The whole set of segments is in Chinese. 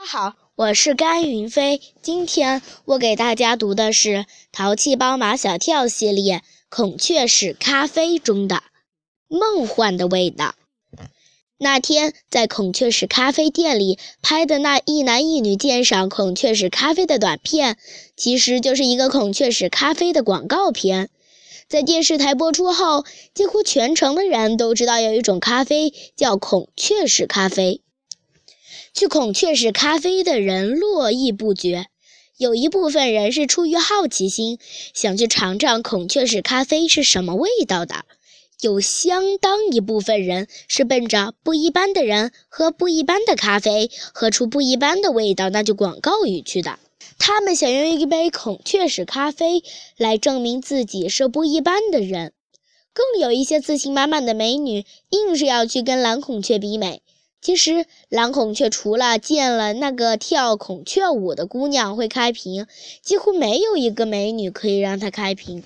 大家好，我是甘云飞。今天我给大家读的是《淘气包马小跳》系列《孔雀屎咖啡》中的《梦幻的味道》。那天在孔雀屎咖啡店里拍的那一男一女鉴赏孔雀屎咖啡的短片，其实就是一个孔雀屎咖啡的广告片。在电视台播出后，几乎全城的人都知道有一种咖啡叫孔雀屎咖啡。去孔雀石咖啡的人络绎不绝，有一部分人是出于好奇心，想去尝尝孔雀石咖啡是什么味道的；有相当一部分人是奔着不一般的人喝不一般的咖啡，喝出不一般的味道那句广告语去的。他们想用一杯孔雀石咖啡来证明自己是不一般的人。更有一些自信满满的美女，硬是要去跟蓝孔雀比美。其实，蓝孔雀除了见了那个跳孔雀舞的姑娘会开屏，几乎没有一个美女可以让它开屏。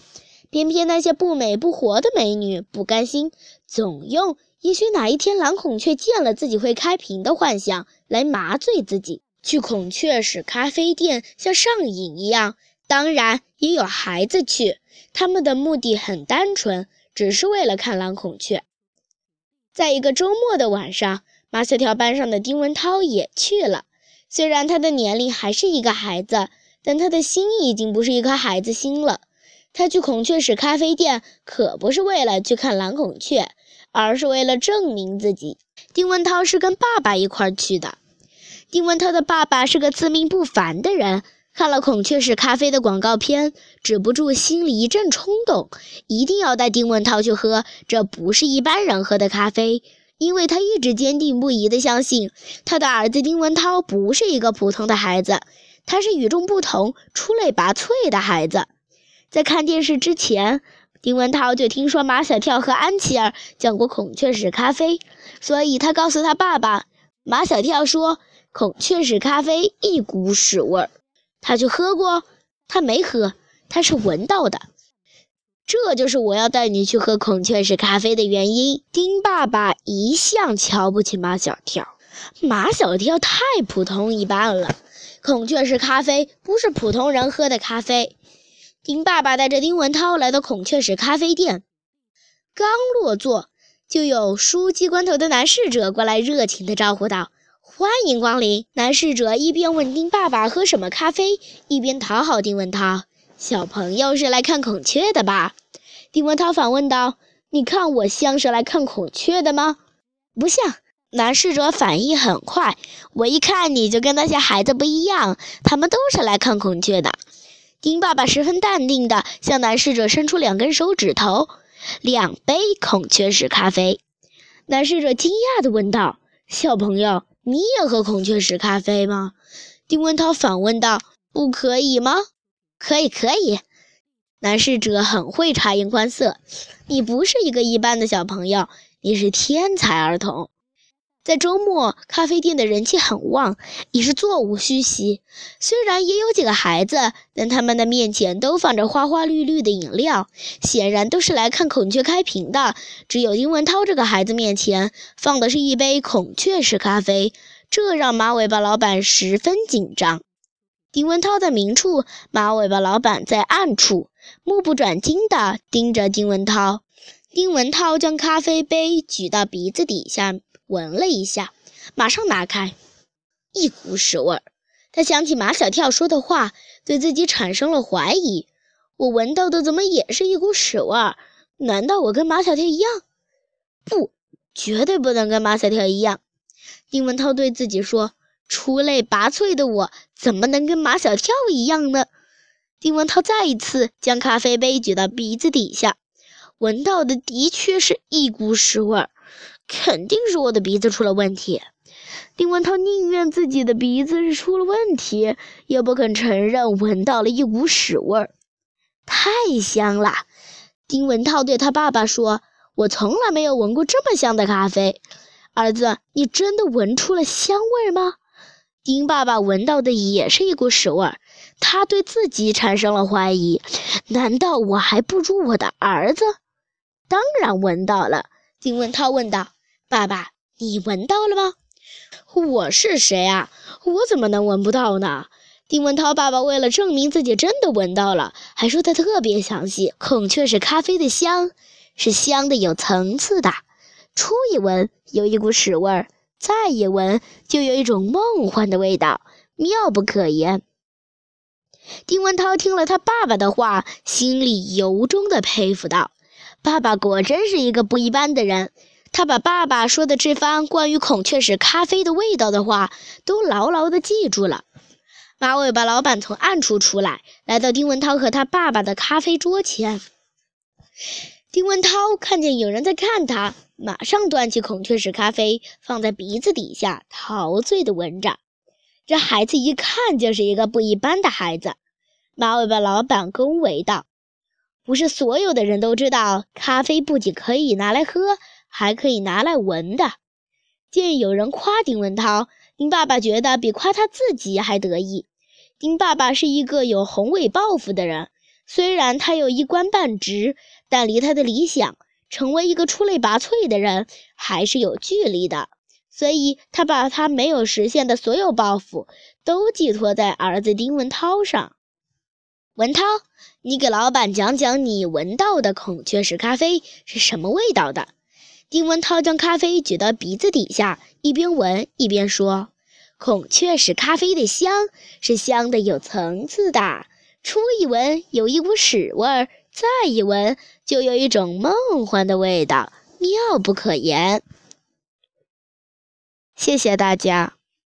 偏偏那些不美不活的美女不甘心，总用也许哪一天蓝孔雀见了自己会开屏的幻想来麻醉自己。去孔雀石咖啡店像上瘾一样，当然也有孩子去，他们的目的很单纯，只是为了看蓝孔雀。在一个周末的晚上。马小跳班上的丁文涛也去了，虽然他的年龄还是一个孩子，但他的心已经不是一颗孩子心了。他去孔雀石咖啡店可不是为了去看蓝孔雀，而是为了证明自己。丁文涛是跟爸爸一块去的。丁文涛的爸爸是个自命不凡的人，看了孔雀石咖啡的广告片，止不住心里一阵冲动，一定要带丁文涛去喝这不是一般人喝的咖啡。因为他一直坚定不移地相信，他的儿子丁文涛不是一个普通的孩子，他是与众不同、出类拔萃的孩子。在看电视之前，丁文涛就听说马小跳和安琪儿讲过孔雀屎咖啡，所以他告诉他爸爸，马小跳说孔雀屎咖啡一股屎味儿，他去喝过，他没喝，他是闻到的。这就是我要带你去喝孔雀石咖啡的原因。丁爸爸一向瞧不起马小跳，马小跳太普通一般了。孔雀石咖啡不是普通人喝的咖啡。丁爸爸带着丁文涛来到孔雀石咖啡店，刚落座，就有梳鸡冠头的男侍者过来热情地招呼道：“欢迎光临。”男侍者一边问丁爸爸喝什么咖啡，一边讨好丁文涛。小朋友是来看孔雀的吧？丁文涛反问道：“你看我像是来看孔雀的吗？”“不像。”男侍者反应很快，“我一看你就跟那些孩子不一样，他们都是来看孔雀的。”丁爸爸十分淡定地向男侍者伸出两根手指头：“两杯孔雀石咖啡。”男侍者惊讶地问道：“小朋友，你也喝孔雀石咖啡吗？”丁文涛反问道：“不可以吗？”可以，可以。男侍者很会察言观色。你不是一个一般的小朋友，你是天才儿童。在周末，咖啡店的人气很旺，已是座无虚席。虽然也有几个孩子，但他们的面前都放着花花绿绿的饮料，显然都是来看孔雀开屏的。只有丁文涛这个孩子面前放的是一杯孔雀式咖啡，这让马尾巴老板十分紧张。丁文涛在明处，马尾巴老板在暗处，目不转睛地盯着丁文涛。丁文涛将咖啡杯举到鼻子底下闻了一下，马上拿开，一股屎味儿。他想起马小跳说的话，对自己产生了怀疑：我闻到的怎么也是一股屎味儿？难道我跟马小跳一样？不，绝对不能跟马小跳一样。丁文涛对自己说。出类拔萃的我，怎么能跟马小跳一样呢？丁文涛再一次将咖啡杯举到鼻子底下，闻到的的确是一股屎味儿，肯定是我的鼻子出了问题。丁文涛宁愿自己的鼻子是出了问题，也不肯承认闻到了一股屎味儿。太香了！丁文涛对他爸爸说：“我从来没有闻过这么香的咖啡。”儿子，你真的闻出了香味吗？丁爸爸闻到的也是一股屎味儿，他对自己产生了怀疑：难道我还不如我的儿子？当然闻到了。丁文涛问道：“爸爸，你闻到了吗？”我是谁啊？我怎么能闻不到呢？丁文涛爸爸为了证明自己真的闻到了，还说的特别详细。孔雀是咖啡的香是香的有层次的，初一闻有一股屎味儿，再一闻就有一种梦幻的味道，妙不可言。丁文涛听了他爸爸的话，心里由衷的佩服道：“爸爸果真是一个不一般的人。”他把爸爸说的这番关于孔雀石咖啡的味道的话都牢牢的记住了。马尾巴老板从暗处出来，来到丁文涛和他爸爸的咖啡桌前。丁文涛看见有人在看他，马上端起孔雀石咖啡，放在鼻子底下，陶醉的闻着。这孩子一看就是一个不一般的孩子。马尾巴老板恭维道：“不是所有的人都知道，咖啡不仅可以拿来喝。”还可以拿来闻的。见有人夸丁文涛，丁爸爸觉得比夸他自己还得意。丁爸爸是一个有宏伟抱负的人，虽然他有一官半职，但离他的理想成为一个出类拔萃的人还是有距离的。所以，他把他没有实现的所有抱负都寄托在儿子丁文涛上。文涛，你给老板讲讲你闻到的孔雀石咖啡是什么味道的？丁文涛将咖啡举到鼻子底下，一边闻一边说：“孔雀石咖啡的香是香的有层次的，初一闻有一股屎味儿，再一闻就有一种梦幻的味道，妙不可言。”谢谢大家。